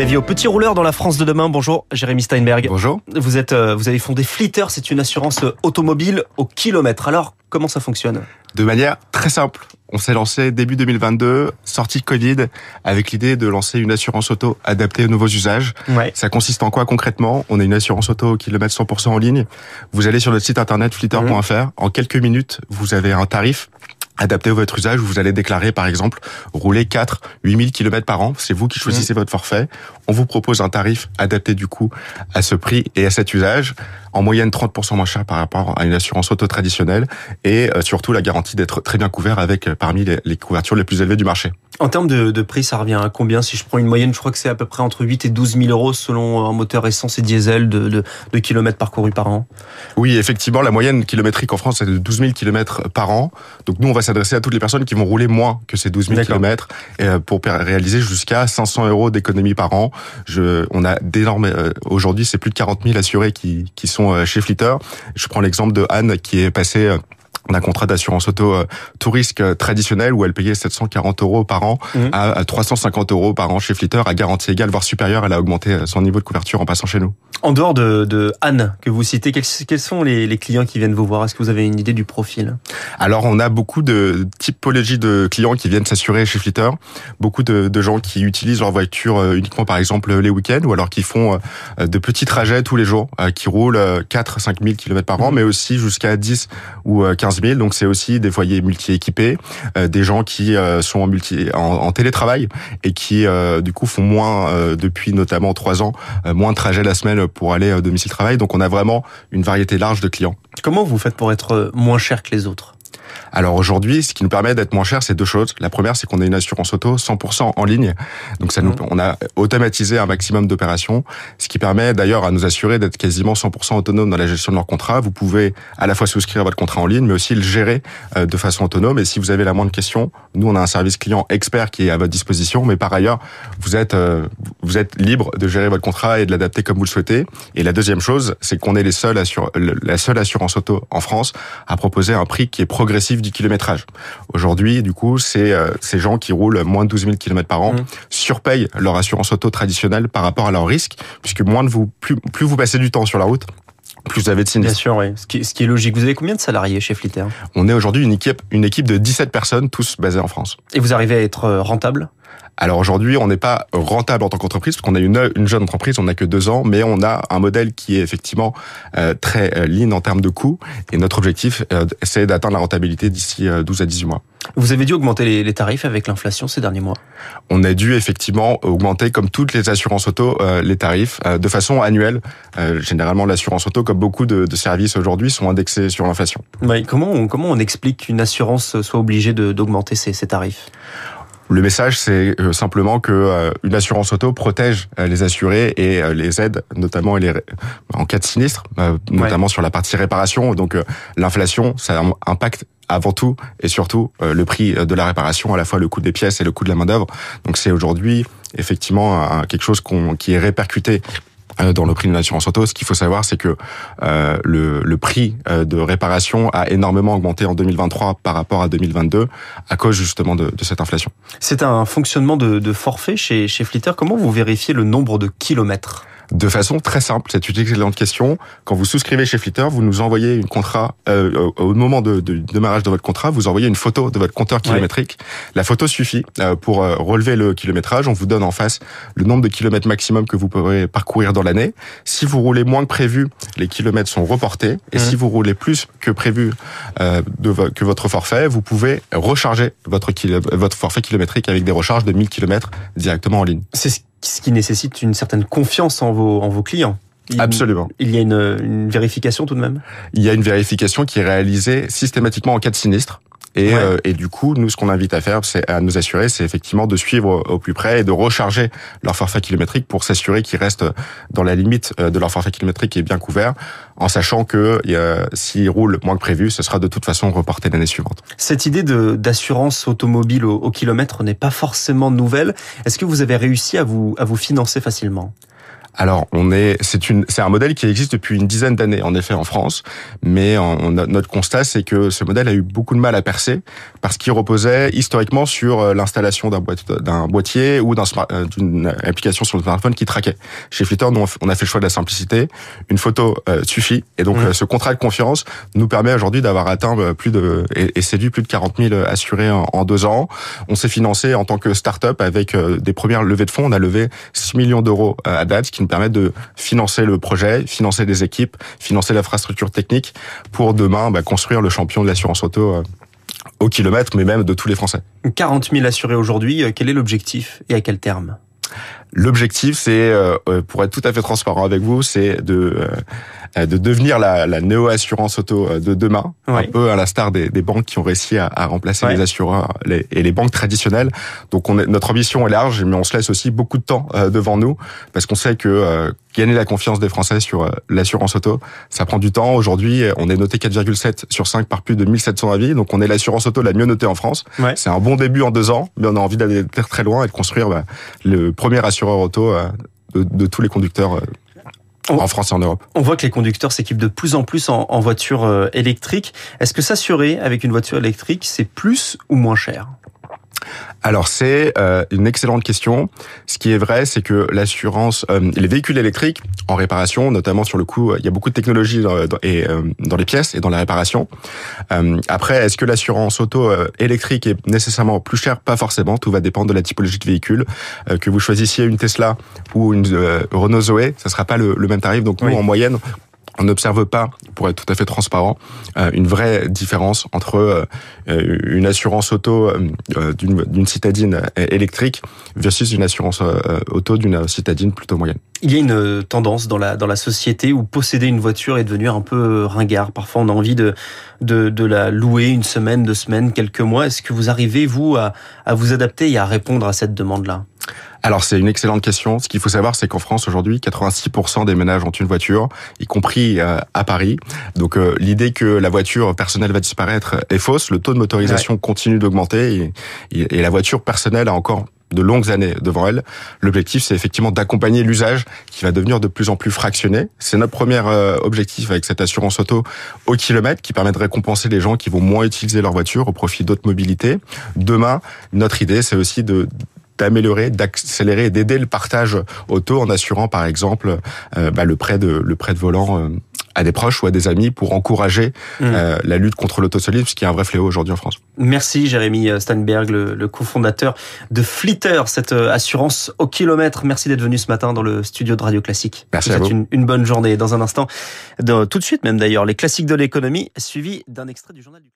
A vie au petit rouleur dans la France de demain. Bonjour, Jérémy Steinberg. Bonjour. Vous êtes, euh, vous avez fondé Flitter, c'est une assurance automobile au kilomètre. Alors, comment ça fonctionne? De manière très simple. On s'est lancé début 2022, sortie de Covid, avec l'idée de lancer une assurance auto adaptée aux nouveaux usages. Ouais. Ça consiste en quoi concrètement? On a une assurance auto au kilomètre 100% en ligne. Vous allez sur notre site internet flitter.fr. En quelques minutes, vous avez un tarif adapté à votre usage, vous allez déclarer par exemple rouler 4 8000 km par an, c'est vous qui choisissez votre forfait. On vous propose un tarif adapté du coup à ce prix et à cet usage, en moyenne 30% moins cher par rapport à une assurance auto traditionnelle et euh, surtout la garantie d'être très bien couvert avec euh, parmi les, les couvertures les plus élevées du marché. En termes de, de, prix, ça revient à combien? Si je prends une moyenne, je crois que c'est à peu près entre 8 et 12 000 euros selon un moteur essence et diesel de, de, de kilomètres parcourus par an. Oui, effectivement, la moyenne kilométrique en France est de 12 000 km par an. Donc nous, on va s'adresser à toutes les personnes qui vont rouler moins que ces 12 000 km pour réaliser jusqu'à 500 euros d'économie par an. Je, on a d'énormes. Euh, aujourd'hui, c'est plus de 40 000 assurés qui, qui sont euh, chez Flitter. Je prends l'exemple de Anne qui est passée euh, d'un contrat d'assurance auto euh, tout risque traditionnel où elle payait 740 euros par an mmh. à 350 euros par an chez Flitter à garantie égale voire supérieure. Elle a augmenté son niveau de couverture en passant chez nous. En dehors de, de Anne que vous citez quels, quels sont les, les, clients qui viennent vous voir? Est-ce que vous avez une idée du profil? Alors on a beaucoup de typologies de clients qui viennent s'assurer chez Flitter. Beaucoup de, de, gens qui utilisent leur voiture uniquement par exemple les week-ends ou alors qui font de petits trajets tous les jours qui roulent 4 5 000 km par an mmh. mais aussi jusqu'à 10 ou 15 000 donc c'est aussi des foyers multi-équipés, euh, des gens qui euh, sont en, multi, en, télétravail et qui euh, du coup font moins depuis notamment trois ans moins de trajets la semaine pour aller au domicile travail. Donc on a vraiment une variété large de clients. Comment vous faites pour être moins cher que les autres? Alors aujourd'hui, ce qui nous permet d'être moins cher, c'est deux choses. La première, c'est qu'on a une assurance auto 100% en ligne. Donc ça nous, on a automatisé un maximum d'opérations, ce qui permet d'ailleurs à nous assurer d'être quasiment 100% autonome dans la gestion de leur contrat. Vous pouvez à la fois souscrire votre contrat en ligne, mais aussi le gérer de façon autonome. Et si vous avez la moindre question, nous on a un service client expert qui est à votre disposition, mais par ailleurs, vous êtes vous êtes libre de gérer votre contrat et de l'adapter comme vous le souhaitez. Et la deuxième chose, c'est qu'on est les seuls assur la seule assurance auto en France à proposer un prix qui est progressif du kilométrage. Aujourd'hui, du coup, c'est euh, ces gens qui roulent moins de 12 000 km par an mmh. surpayent leur assurance auto traditionnelle par rapport à leur risque, puisque moins de vous, plus, plus vous passez du temps sur la route, plus vous avez de sinistres. Bien sûr, oui. Ce qui, ce qui, est logique. Vous avez combien de salariés chez Flitter On est aujourd'hui une équipe, une équipe de 17 personnes, tous basées en France. Et vous arrivez à être rentable? Alors aujourd'hui, on n'est pas rentable en tant qu'entreprise parce qu'on a une, une jeune entreprise, on n'a que deux ans, mais on a un modèle qui est effectivement euh, très euh, lean en termes de coûts. Et notre objectif, euh, c'est d'atteindre la rentabilité d'ici 12 à 18 mois. Vous avez dû augmenter les, les tarifs avec l'inflation ces derniers mois On a dû effectivement augmenter, comme toutes les assurances auto, les tarifs de façon annuelle. généralement, l'assurance auto, comme beaucoup de, de services aujourd'hui, sont indexés sur l'inflation. Comment, on, comment on explique qu'une assurance soit obligée d'augmenter ses, ses tarifs? Le message, c'est simplement que une assurance auto protège les assurés et les aide, notamment les, en cas de sinistre, notamment ouais. sur la partie réparation. Donc l'inflation, ça impacte avant tout et surtout le prix de la réparation, à la fois le coût des pièces et le coût de la main d'œuvre. Donc c'est aujourd'hui effectivement quelque chose qu'on qui est répercuté dans le prix de l'assurance auto. Ce qu'il faut savoir, c'est que euh, le, le, prix de réparation a énormément augmenté en 2023 par rapport à 2022 à cause justement de, de cette inflation. C'est un fonctionnement de, de forfait chez, chez Flitter. Comment vous vérifiez le nombre de kilomètres? De façon très simple. C'est une excellente question. Quand vous souscrivez chez Flitter, vous nous envoyez une contrat euh, au moment de, de, démarrage de votre contrat, vous envoyez une photo de votre compteur kilométrique. Ouais. La photo suffit euh, pour euh, relever le kilométrage. On vous donne en face le nombre de kilomètres maximum que vous pourrez parcourir dans l'année. Si vous roulez moins que prévu, les kilomètres sont reportés. Et mmh. si vous roulez plus que prévu euh, de que votre forfait, vous pouvez recharger votre, votre forfait kilométrique avec des recharges de 1000 km directement en ligne. C'est ce qui nécessite une certaine confiance en vos, en vos clients. Il, Absolument. Il y a une, une, vérification tout de même? Il y a une vérification qui est réalisée systématiquement en cas de sinistre. Et, ouais. euh, et du coup, nous, ce qu'on invite à faire, c'est à nous assurer, c'est effectivement de suivre au plus près et de recharger leur forfait kilométrique pour s'assurer qu'ils restent dans la limite de leur forfait kilométrique qui est bien couvert, en sachant que euh, s'ils roulent moins que prévu, ce sera de toute façon reporté l'année suivante. Cette idée d'assurance automobile au, au kilomètre n'est pas forcément nouvelle. Est-ce que vous avez réussi à vous, à vous financer facilement? Alors, on est, c'est une, c'est un modèle qui existe depuis une dizaine d'années, en effet, en France. Mais on, notre constat, c'est que ce modèle a eu beaucoup de mal à percer parce qu'il reposait historiquement sur euh, l'installation d'un, d'un boîtier ou d'un, euh, d'une application sur le smartphone qui traquait. Chez Flitter, nous, on a fait le choix de la simplicité. Une photo euh, suffit. Et donc, ce contrat de confiance nous permet aujourd'hui d'avoir atteint plus de, et, séduit plus de 40 000 assurés en, en, deux ans. On s'est financé en tant que start-up avec des premières levées de fonds. On a levé 6 millions d'euros à date, qui nous permettent de financer le projet, financer des équipes, financer l'infrastructure technique pour demain bah, construire le champion de l'assurance auto euh, au kilomètre, mais même de tous les Français. 40 000 assurés aujourd'hui, euh, quel est l'objectif et à quel terme? L'objectif, c'est, euh, pour être tout à fait transparent avec vous, c'est de de devenir la, la néo-assurance auto euh, de demain, un peu à la star des, des, banques qui ont réussi à, à remplacer les assureurs les, et les banques traditionnelles. Donc on est, notre ambition est large, mais on se laisse aussi beaucoup de temps euh, devant nous parce qu'on sait que gagner la confiance des Français sur l'assurance auto, ça prend du temps. Aujourd'hui, on est noté 4,7 sur 5 par plus de 1700 avis, donc on est l'assurance auto la mieux notée en France. C'est un bon début en deux ans, mais on a envie d'aller très loin et de construire bah, le premier assureur auto de, de tous les conducteurs en France et en Europe. On voit que les conducteurs s'équipent de plus en plus en, en voitures euh, électriques. Est-ce que s'assurer avec une voiture électrique, c'est plus ou moins cher? Alors c'est euh, une excellente question. Ce qui est vrai, c'est que l'assurance, euh, les véhicules électriques en réparation, notamment sur le coup, il y a beaucoup de technologies dans, et, euh, dans les pièces et dans la réparation. après, est-ce que l'assurance auto électrique est nécessairement plus chère? Pas forcément. Tout va dépendre de la typologie de véhicule. que vous choisissiez une Tesla ou une Renault Zoé, ça sera pas le, même tarif. Donc nous, en moyenne, on n'observe pas, pour être tout à fait transparent, euh, une vraie différence entre euh, euh, une assurance auto d'une citadine électrique versus une assurance auto d'une citadine plutôt moyenne. Il y a une tendance dans la société où posséder une voiture est devenu un peu ringard. Parfois, on a envie de la louer une semaine, deux semaines, quelques mois. Est-ce que vous arrivez vous à vous adapter et à répondre à cette demande-là? Alors c'est une excellente question. Ce qu'il faut savoir, c'est qu'en France aujourd'hui, 86% des ménages ont une voiture, y compris euh, à Paris. Donc euh, l'idée que la voiture personnelle va disparaître est fausse. Le taux de motorisation continue d'augmenter et, et la voiture personnelle a encore de longues années devant elle. L'objectif, c'est effectivement d'accompagner l'usage qui va devenir de plus en plus fractionné. C'est notre premier euh, objectif avec cette assurance auto au kilomètre qui permet de récompenser les gens qui vont moins utiliser leur voiture au profit d'autres mobilités. Demain, notre idée, c'est aussi de d'améliorer, d'accélérer et d'aider le partage auto en assurant par exemple euh, bah, le prêt de le prêt de volant euh, à des proches ou à des amis pour encourager mmh. euh, la lutte contre l'autosolisme, ce qui est un vrai fléau aujourd'hui en France. Merci Jérémy Steinberg, le, le cofondateur de Flitter, cette assurance au kilomètre. Merci d'être venu ce matin dans le studio de Radio Classique. Merci à vous. Une, une bonne journée. Dans un instant, tout de suite même d'ailleurs, les classiques de l'économie, suivi d'un extrait du journal du